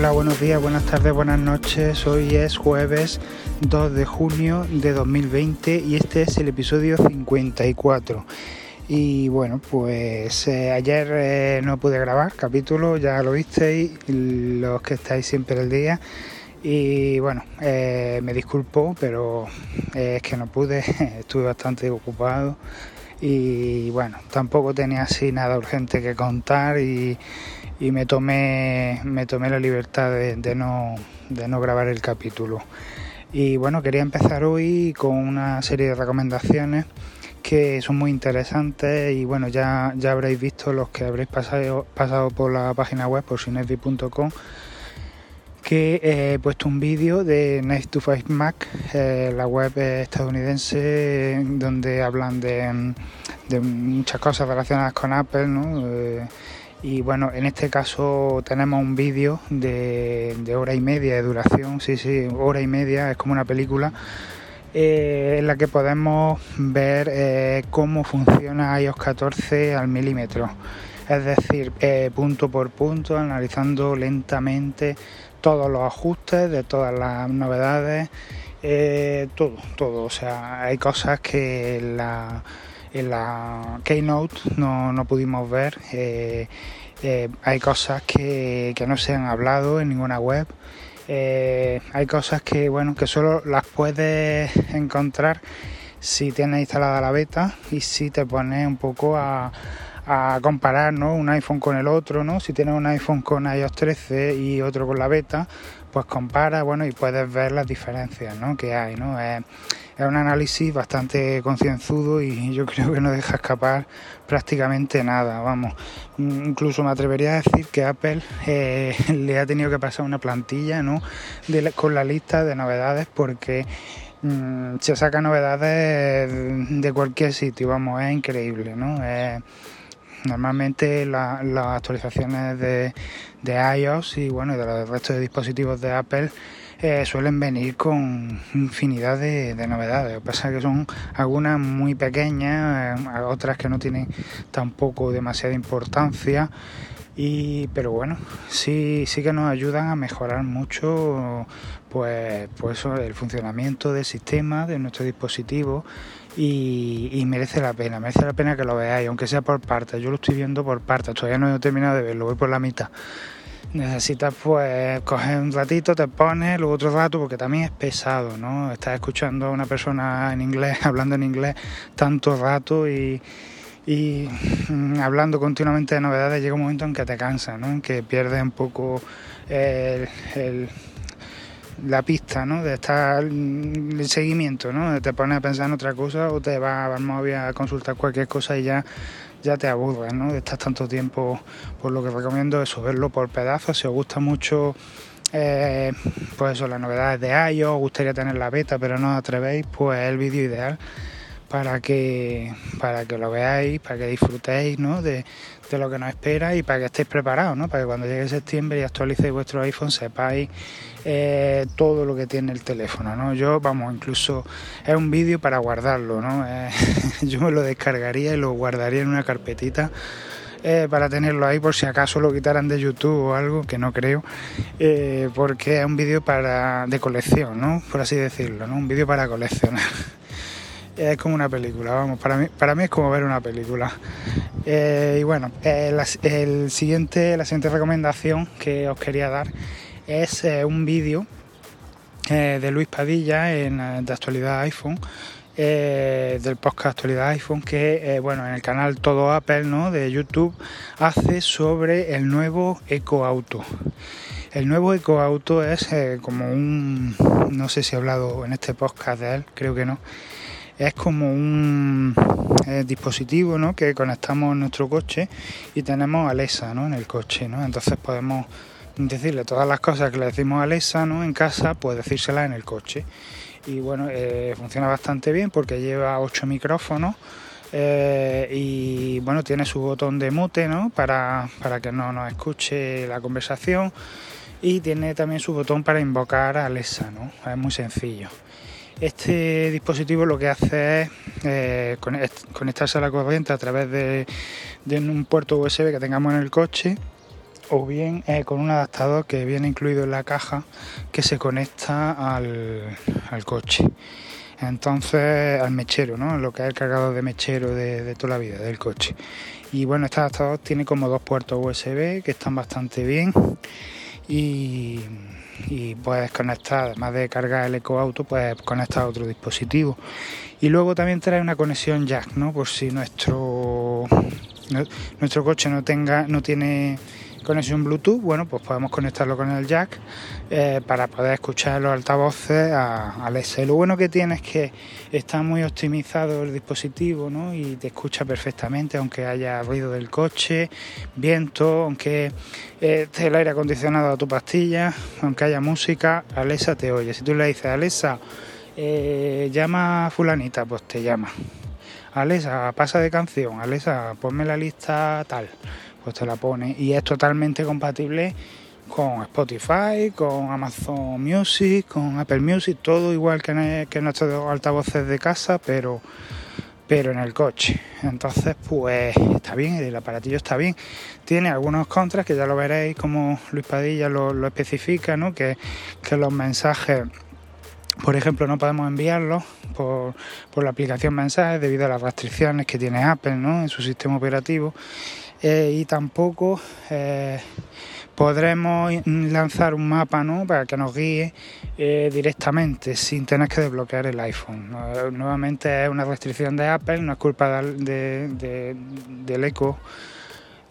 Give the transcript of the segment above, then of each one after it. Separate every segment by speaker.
Speaker 1: Hola, buenos días, buenas tardes, buenas noches. Hoy es jueves 2 de junio de 2020 y este es el episodio 54. Y bueno, pues eh, ayer eh, no pude grabar capítulo, ya lo visteis, los que estáis siempre el día. Y bueno, eh, me disculpo, pero es que no pude, estuve bastante ocupado y bueno, tampoco tenía así nada urgente que contar y, me, tomé, me tomé la libertad de, no, de no grabar el capítulo. Y bueno, quería empezar hoy con una serie de recomendaciones que son muy interesantes y bueno, ya, ya habréis visto los que habréis pasado, pasado por la página web por sinesvi.com que he puesto un vídeo de Nice to Five Mac, eh, la web estadounidense, donde hablan de, muchas cosas relacionadas con Apple, ¿no? Eh, y bueno, en este caso tenemos un vídeo de, hora y media de duración, sí, sí, hora y media, es como una película, eh, en la que podemos ver cómo funciona iOS 14 al milímetro. Es decir, punto por punto, analizando lentamente todos los ajustes, de todas las novedades, eh, todo, todo. O sea, hay cosas que la, en la Keynote no, no pudimos ver. Eh, eh, hay cosas que, que, no se han hablado en ninguna web. hay cosas que bueno que solo las puedes encontrar si tienes instalada la beta y si te pones un poco a, a comparar ¿no? un iPhone con el otro, ¿no? Si tienes un iPhone con iOS 13 y otro con la beta, pues compara, bueno, y puedes ver las diferencias, ¿no? Que hay, ¿no? Es, un análisis bastante concienzudo y yo creo que no deja escapar prácticamente nada, vamos. Incluso me atrevería a decir que Apple eh, le ha tenido que pasar una plantilla, ¿no? con la lista de novedades porque mm, se saca novedades de cualquier sitio, vamos, es increíble, ¿no? Normalmente las actualizaciones de, iOS y bueno de los restos de dispositivos de Apple eh, suelen venir con infinidad de, novedades. Lo que pasa es que son algunas muy pequeñas, eh, otras que no tienen tampoco demasiada importancia. Y, pero bueno, sí, sí que nos ayudan a mejorar mucho pues, pues el funcionamiento del sistema, de nuestro dispositivo y, merece la pena, merece la pena que lo veáis, aunque sea por partes. Yo lo estoy viendo por partes, todavía no he terminado de verlo, voy por la mitad. Necesitas pues coger un ratito, te pones, luego otro rato, porque también es pesado, ¿no? Estás escuchando a una persona en inglés, hablando en inglés tanto rato y, y mm, hablando continuamente de novedades, llega un momento en que te cansa, ¿no? En que pierdes un poco el la pista, ¿no? De estar el seguimiento, ¿no? Te pones a pensar en otra cosa o te vas al móvil a consultar cualquier cosa y ya ya te aburres, ¿no? Estar tanto tiempo, por lo que recomiendo eso, verlo por pedazos. Si os gusta mucho, eh, pues eso, las novedades de iOS, os gustaría tener la beta, pero no os atrevéis, pues es el vídeo ideal para que, para que lo veáis, para que disfrutéis ¿no? de, lo que nos espera y para que estéis preparados, ¿no? para que cuando llegue septiembre y actualicéis vuestro iPhone sepáis eh, todo lo que tiene el teléfono. ¿no? Yo, vamos, incluso es un vídeo para guardarlo, ¿no? Eh, yo me lo descargaría y lo guardaría en una carpetita. Eh, para tenerlo ahí por si acaso lo quitaran de YouTube o algo, que no creo, porque es un vídeo para de colección, ¿no? Por así decirlo, ¿no? Un vídeo para coleccionar es como una película, vamos, para mí, para mí es como ver una película. Eh, y bueno, eh, el siguiente, la siguiente recomendación que os quería dar es eh, un vídeo de Luis Padilla en, de actualidad iPhone. del podcast Actualidad iPhone que bueno en el canal Todo Apple ¿no? de YouTube hace sobre el nuevo Eco Auto el nuevo Eco Auto es como un no sé si he hablado en este podcast de él creo que no es como un eh, dispositivo ¿no? que conectamos nuestro coche y tenemos Alexa ¿no? en el coche. ¿no? Entonces podemos decirle todas las cosas que le decimos a Alexa ¿no? en casa, pues decírselas en el coche. Y bueno, eh, funciona bastante bien porque lleva 8 micrófonos. Eh, y bueno, tiene su botón de mute ¿no? para, para que no nos escuche la conversación y tiene también su botón para invocar a Alexa, ¿no? es muy sencillo. Este dispositivo lo que hace es eh, conectarse a la corriente a través de, un puerto USB que tengamos en el coche o bien con un adaptador que viene incluido en la caja que se conecta al, coche. Entonces, al mechero, ¿no? Lo que es el cargador de mechero de, toda la vida del coche. Y bueno, este adaptador tiene como dos puertos USB que están bastante bien. Y, y puedes conectar, además de cargar el ecoauto, puedes conectar otro dispositivo. Y luego también trae una conexión jack, ¿no? Por si nuestro nuestro coche no tenga, no tiene conexión Bluetooth, bueno, pues podemos conectarlo con el jack eh, para poder escuchar los altavoces a Alexa. Lo bueno que tiene es que está muy optimizado el dispositivo ¿no? y te escucha perfectamente, aunque haya ruido del coche, viento, aunque eh, esté el aire acondicionado a tu pastilla, aunque haya música, Alexa te oye. Si tú le dices, Alexa, eh, llama a fulanita, pues te llama. Alexa, pasa de canción, Alexa, ponme la lista tal pues te la pone y es totalmente compatible con Spotify, con Amazon Music, con Apple Music, todo igual que, en, que nuestros altavoces de casa, pero pero en el coche. Entonces, pues está bien, el aparatillo está bien. Tiene algunos contras que ya lo veréis como Luis Padilla lo, especifica, ¿no? Que, que, los mensajes, por ejemplo, no podemos enviarlos por, por la aplicación mensajes debido a las restricciones que tiene Apple ¿no? en su sistema operativo. Eh, y tampoco eh, podremos lanzar un mapa ¿no? para que nos guíe eh, directamente sin tener que desbloquear el iPhone. Nuevamente es una restricción de Apple, no es culpa de, del eco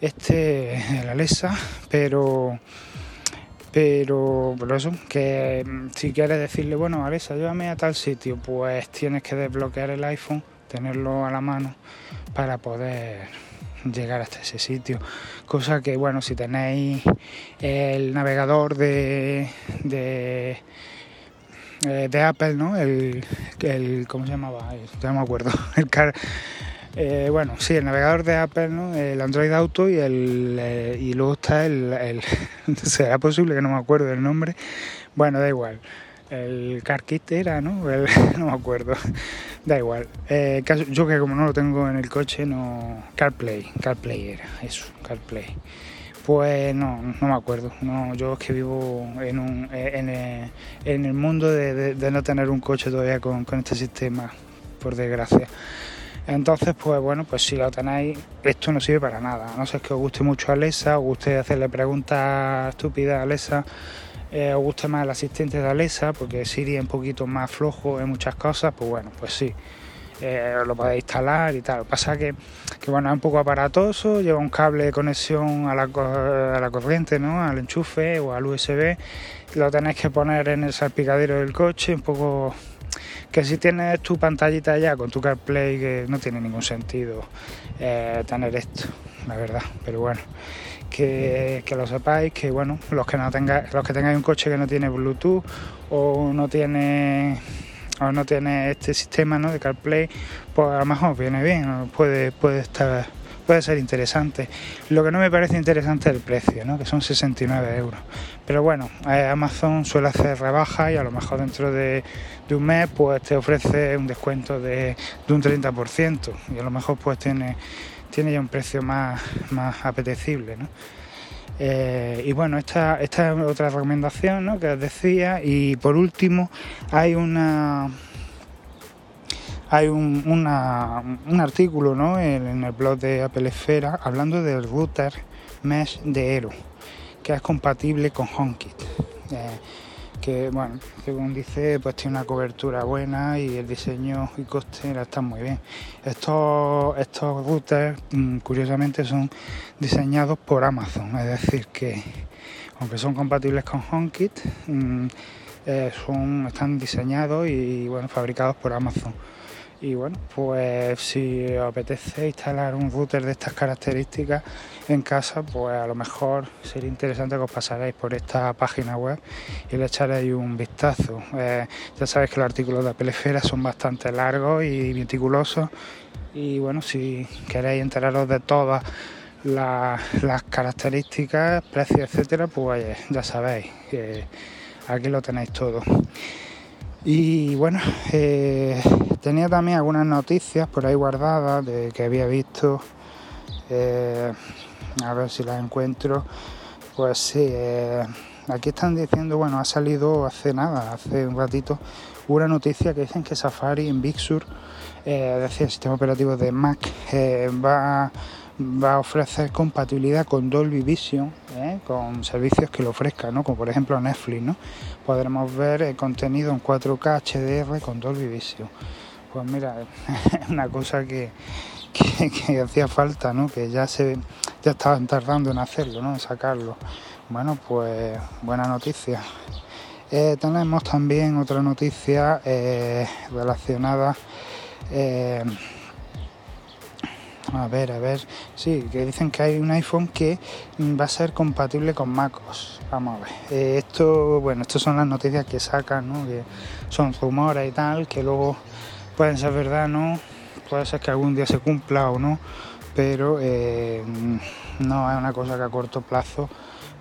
Speaker 1: este, el Alexa, pero pero por eso que mm, si quieres decirle bueno Alexa llévame a tal sitio pues tienes que desbloquear el iPhone tenerlo a la mano para poder llegar hasta ese sitio. Cosa que, bueno, si tenéis el navegador de, de, eh, de Apple, ¿no? El, el, ¿cómo se llamaba? Ya no me acuerdo. El car, eh, bueno, sí, el navegador de Apple, ¿no? El Android Auto y el eh, y luego está el, el será posible que no me acuerdo del nombre. Bueno, da igual el car kit era, ¿no? no me acuerdo, da igual. Eh, yo que como no lo tengo en el coche, no... CarPlay, CarPlay era, eso, CarPlay. Pues no, no me acuerdo. No, yo es que vivo en, un, eh, eh, en el mundo de, no tener un coche todavía con, con este sistema, por desgracia. Entonces, pues bueno, pues si lo tenéis, esto no sirve para nada. no sé que os guste mucho a Alexa, os guste hacerle preguntas estúpidas a Alexa eh, os gusta más el asistente de Alexa, porque Siri es un poquito más flojo en muchas cosas, pues bueno, pues sí, eh, lo podéis instalar y tal. Que pasa que, que bueno, es un poco aparatoso, lleva un cable de conexión a la, a la corriente, ¿no? Al enchufe o al USB, lo tenéis que poner en el salpicadero del coche, un poco que si tienes tu pantallita ya con tu CarPlay que no tiene ningún sentido eh, tener esto, la verdad, pero bueno que, lo sepáis, que bueno, los que no tengáis, los que tengáis un coche que no tiene Bluetooth o no tiene o no tiene este sistema ¿no? de CarPlay, pues a lo mejor viene bien, puede, puede estar puede ser interesante. Lo que no me parece interesante es el precio, ¿no? que son 69 euros. Pero bueno, eh, Amazon suele hacer rebajas y a lo mejor dentro de, un mes pues te ofrece un descuento de, de un 30% y a lo mejor pues tiene tiene ya un precio más, más apetecible. ¿no? Eh, y bueno, esta, esta es otra recomendación ¿no? que os decía. Y por último, hay una hay un, un artículo ¿no? en, el blog de Apple Esfera hablando del router Mesh de Aero, que es compatible con HomeKit. Eh, que bueno, según dice, pues tiene una cobertura buena y el diseño y coste están muy bien. Estos, estos routers, mm, curiosamente, son diseñados por Amazon, es decir, que aunque son compatibles con HomeKit, mm, eh, son, están diseñados y bueno, fabricados por Amazon. Y bueno, pues si os apetece instalar un router de estas características en casa, pues a lo mejor sería interesante que os pasaréis por esta página web y le echaréis un vistazo. Eh, ya sabéis que los artículos de Apelefera son bastante largos y meticulosos. Y bueno, si queréis enteraros de todas las, características, precios, etcétera, pues ya sabéis que aquí lo tenéis todo. Y bueno, eh, tenía también algunas noticias por ahí guardadas de que había visto, eh, a ver si las encuentro, Pues sí, eh, aquí están diciendo, bueno, ha salido hace nada, hace un ratito, una noticia que dicen que Safari en Big Sur, eh, es decir, el sistema operativo de Mac, eh, va, va, a ofrecer compatibilidad con Dolby Vision, con servicios que lo ofrezcan, ¿no? como por ejemplo Netflix. ¿no? Podremos ver contenido en 4K HDR con Dolby Vision. Pues mira, una cosa que, que, hacía falta, ¿no? que ya se ya estaban tardando en hacerlo, ¿no? en sacarlo. Bueno, pues buena noticia. Eh, tenemos también otra noticia eh, relacionada. Eh, a ver, a ver. Sí, que dicen que hay un iPhone que va a ser compatible con MacOS. Vamos a ver. esto, bueno, estas son las noticias que sacan, ¿no? Que son rumores y tal, que luego pueden ser verdad, ¿no? puede ser que algún día se cumpla o no, pero eh, no es una cosa que a corto plazo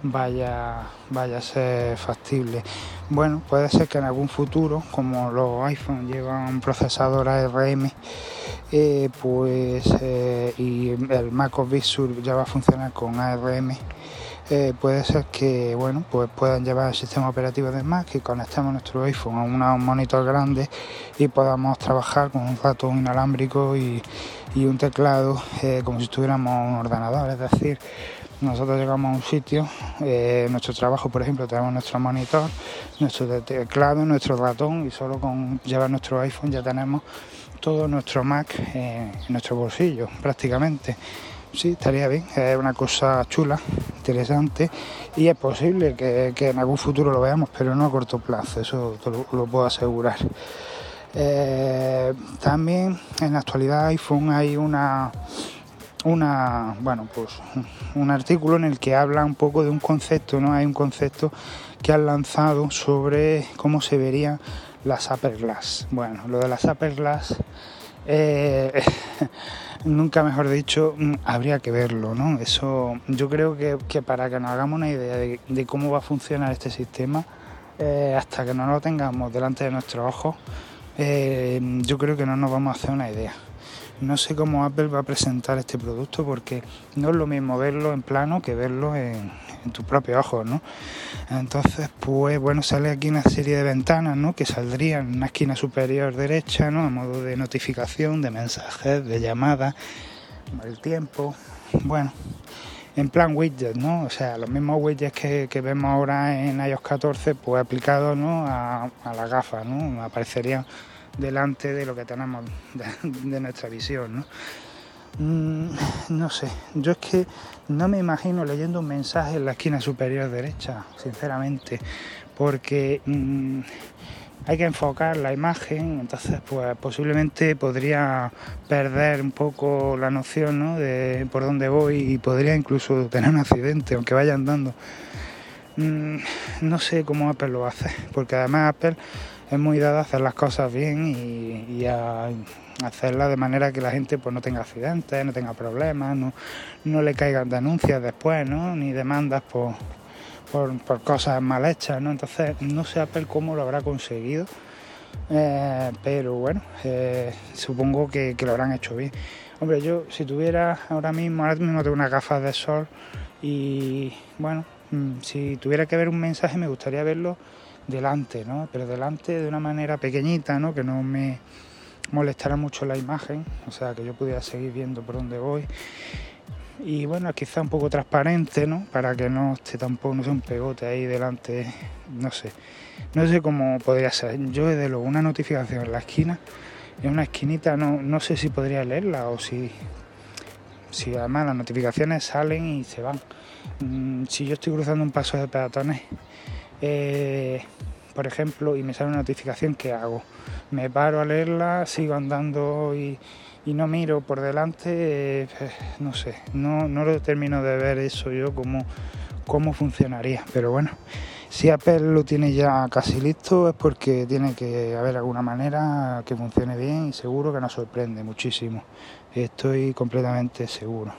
Speaker 1: vaya, vaya a ser factible. Bueno, puede ser que en algún futuro, como los iPhones llevan procesador ARM, eh, pues eh, y el Mac OS Big Sur ya va a funcionar con ARM eh, puede ser que bueno pues puedan llevar el sistema operativo de Mac y conectemos nuestro iPhone a, un monitor grande y podamos trabajar con un ratón inalámbrico y, un teclado como si estuviéramos un ordenador. Es decir nosotros llegamos a un sitio, nuestro trabajo, por ejemplo, tenemos nuestro monitor, nuestro teclado, nuestro ratón y solo con llevar nuestro iPhone ya tenemos todo nuestro Mac en nuestro bolsillo prácticamente sí, estaría bien, es una cosa chula, interesante y es posible que, en algún futuro lo veamos, pero no a corto plazo, eso lo, puedo asegurar. Eh, también en la actualidad iPhone hay una una bueno pues un artículo en el que habla un poco de un concepto no hay un concepto que han lanzado sobre cómo se verían las upper glass bueno lo de las upper glass eh, nunca mejor dicho, mm, habría que verlo, ¿no? Eso, yo creo que, para que nos hagamos una idea de, cómo va a funcionar este sistema, eh, hasta que no lo tengamos delante de nuestros ojos, eh, yo creo que no nos vamos a hacer una idea. No sé cómo Apple va a presentar este producto porque no es lo mismo verlo en plano que verlo en, tus propios ojos, ¿no? Entonces, pues bueno, sale aquí una serie de ventanas, ¿no? Que saldrían en una esquina superior derecha, ¿no? A modo de notificación, de mensajes, de llamadas, el tiempo, bueno, en plan widget, ¿no? O sea, los mismos widgets que, vemos ahora en iOS 14, pues aplicados, ¿no? A, a las gafas, ¿no? Aparecerían delante de lo que tenemos de, nuestra visión, ¿no? Mm, no sé, yo es que no me imagino leyendo un mensaje en la esquina superior derecha, sinceramente, porque mm, hay que enfocar la imagen, entonces pues posiblemente podría perder un poco la noción de por dónde voy y podría incluso tener un accidente, aunque vaya andando. Mm, no sé cómo Apple lo hace, porque además Apple es muy dada a hacer las cosas bien y, a hacerla de manera que la gente pues no tenga accidentes, no tenga problemas, no, no le caigan denuncias después, ¿no? ni demandas por, por, cosas mal hechas, ¿no? Entonces no sé Apple cómo lo habrá conseguido, eh, pero bueno, eh, supongo que, lo habrán hecho bien. Hombre, yo si tuviera ahora mismo, ahora mismo tengo unas gafas de sol y bueno, mm, si tuviera que ver un mensaje me gustaría verlo delante, ¿no? Pero delante de una manera pequeñita, ¿no? Que no me molestara mucho la imagen, o sea, que yo pudiera seguir viendo por dónde voy. Y bueno, quizá un poco transparente, ¿no? Para que no esté tampoco, no sea un pegote ahí delante, no sé. No sé cómo podría ser. Yo desde luego una notificación en la esquina, en una esquinita, no, no sé si podría leerla o si, si además las notificaciones salen y se van. Mm, si yo estoy cruzando un paso de peatones, eh, por ejemplo, y me sale una notificación, ¿qué hago? Me paro a leerla, sigo andando y, no miro por delante, eh, no sé, no, lo termino de ver eso yo cómo, cómo funcionaría, pero bueno. Si Apple lo tiene ya casi listo es porque tiene que haber alguna manera que funcione bien y seguro que nos sorprende muchísimo. Estoy completamente seguro.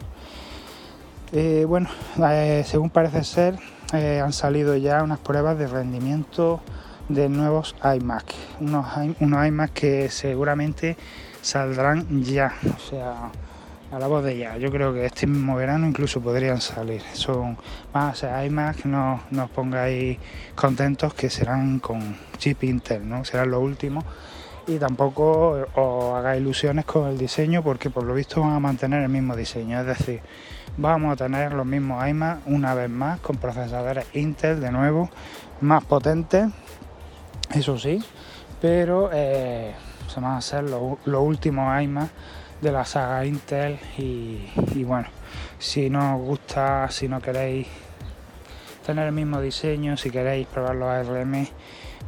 Speaker 1: Eh, bueno, según parece ser, eh, han salido ya unas pruebas de rendimiento de nuevos iMac, unos, iMac que seguramente saldrán ya, o sea, a la voz de ya. Yo creo que este mismo verano incluso podrían salir. Son más, que no, no os pongáis contentos que serán con chip Intel, ¿no? Serán los últimos. Y tampoco os hagáis ilusiones con el diseño porque por lo visto van a mantener el mismo diseño. Es decir, vamos a tener los mismos iMac una vez más con procesadores Intel de nuevo, más potentes, eso sí, pero eh, se van a ser los, últimos iMac de la saga Intel y, bueno, si no os gusta, si no queréis tener el mismo diseño, si queréis probar los ARM,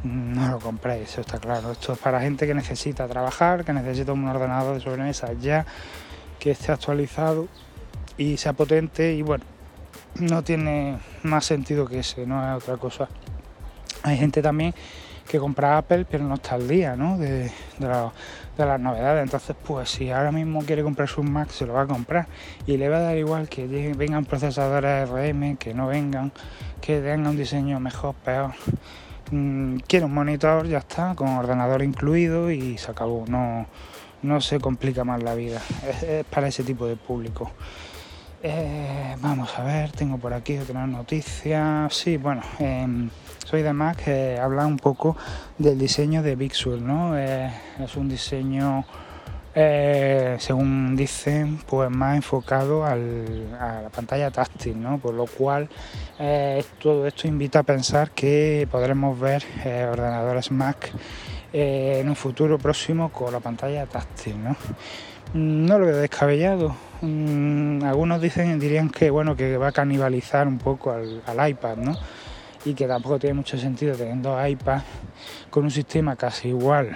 Speaker 1: no lo compréis, eso está claro. Esto es para gente que necesita trabajar, que necesita un ordenador de sobremesa ya, que esté actualizado y sea potente y bueno, no tiene más sentido que ese, no es otra cosa. Hay gente también que compra Apple pero no está al día ¿no? de, de, las novedades. Entonces, pues si ahora mismo quiere comprarse un Mac, se lo va a comprar y le va a dar igual que vengan procesadores RM, que no vengan, que tengan un diseño mejor, peor. Mm, quiere un monitor, ya está, con ordenador incluido y se acabó. No, no se complica más la vida. Es, para ese tipo de público. Eh, vamos a ver, tengo por aquí otra noticia. Sí, bueno, em, soy de Mac que habla un poco del diseño de Big ¿no? Eh, es un diseño, eh, según dicen, pues más enfocado a la pantalla táctil, ¿no? Por lo cual eh, todo esto invita a pensar que podremos ver ordenadores Mac en un futuro próximo con la pantalla táctil, ¿no? No lo veo descabellado. Mm, algunos dicen, dirían que bueno, que va a canibalizar un poco al, iPad, ¿no? y que tampoco tiene mucho sentido teniendo iPad con un sistema casi igual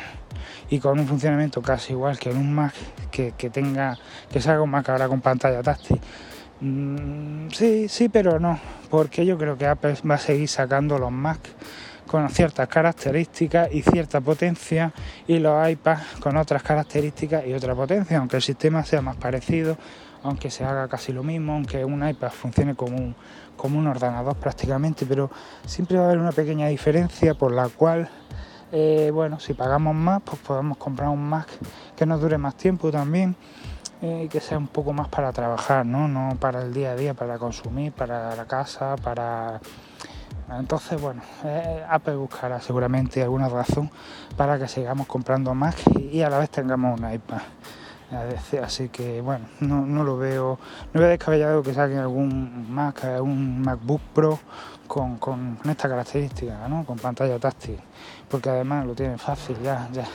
Speaker 1: y con un funcionamiento casi igual que en un Mac que, tenga que salga un Mac ahora con pantalla táctil. Mm, sí, sí, pero no, porque yo creo que Apple va a seguir sacando los Mac con ciertas características y cierta potencia y los iPads con otras características y otra potencia, aunque el sistema sea más parecido, aunque se haga casi lo mismo, aunque un iPad funcione como un, como un ordenador prácticamente, pero siempre va a haber una pequeña diferencia por la cual, eh, bueno, si pagamos más, pues podemos comprar un Mac que nos dure más tiempo también eh, y que sea un poco más para trabajar, ¿no? No para el día a día, para consumir, para la casa, para... Entonces, bueno, eh, Apple buscará seguramente alguna razón para que sigamos comprando Mac y a la vez tengamos un iPad. Así que bueno, no, lo veo, no veo descabellado que saquen algún Mac, un MacBook Pro con, con, esta característica, ¿no? con pantalla táctil, porque además lo tienen fácil ya, ya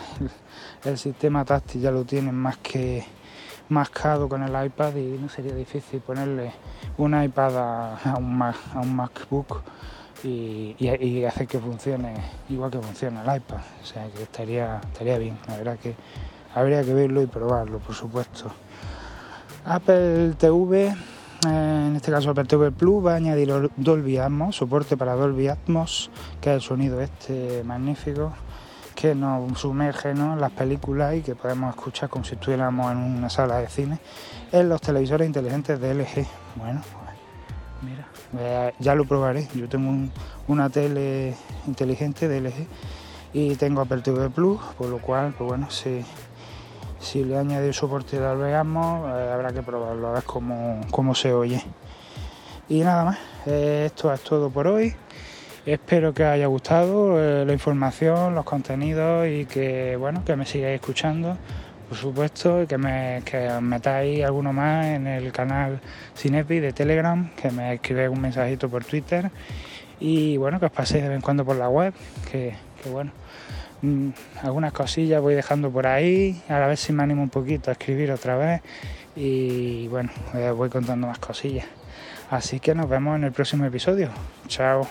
Speaker 1: el, sistema táctil ya lo tienen más que mascado con el iPad y no sería difícil ponerle un iPad a, un, Mac, a un MacBook y, hacer que funcione igual que funciona el iPad, o sea que estaría, estaría bien, la verdad que habría que verlo y probarlo, por supuesto. Apple TV, eh, en este caso Apple TV Plus, va a añadir Dolby Atmos, soporte para Dolby Atmos, que es el sonido este magnífico que nos sumerge en las películas y que podemos escuchar como si estuviéramos en una sala de cine en los televisores inteligentes de LG. Bueno, mira, eh, ya lo probaré. Yo tengo una tele inteligente de LG y tengo TV Plus, por lo cual, pues bueno, sí si le añade soporte de alveamos, eh, habrá que probarlo, a ver cómo, se oye. Y nada más, eh, esto es todo por hoy. Espero que haya gustado la información, los contenidos y que bueno, que me sigáis escuchando, por supuesto, y que me que metáis alguno más en el canal Cinepi de Telegram, que me escribáis un mensajito por Twitter y bueno, que os paséis de vez en cuando por la web, que, bueno Mm, algunas cosillas voy dejando por ahí, a la vez si me animo un poquito a escribir otra vez y bueno, voy contando más cosillas. Así que nos vemos en el próximo episodio. Chao.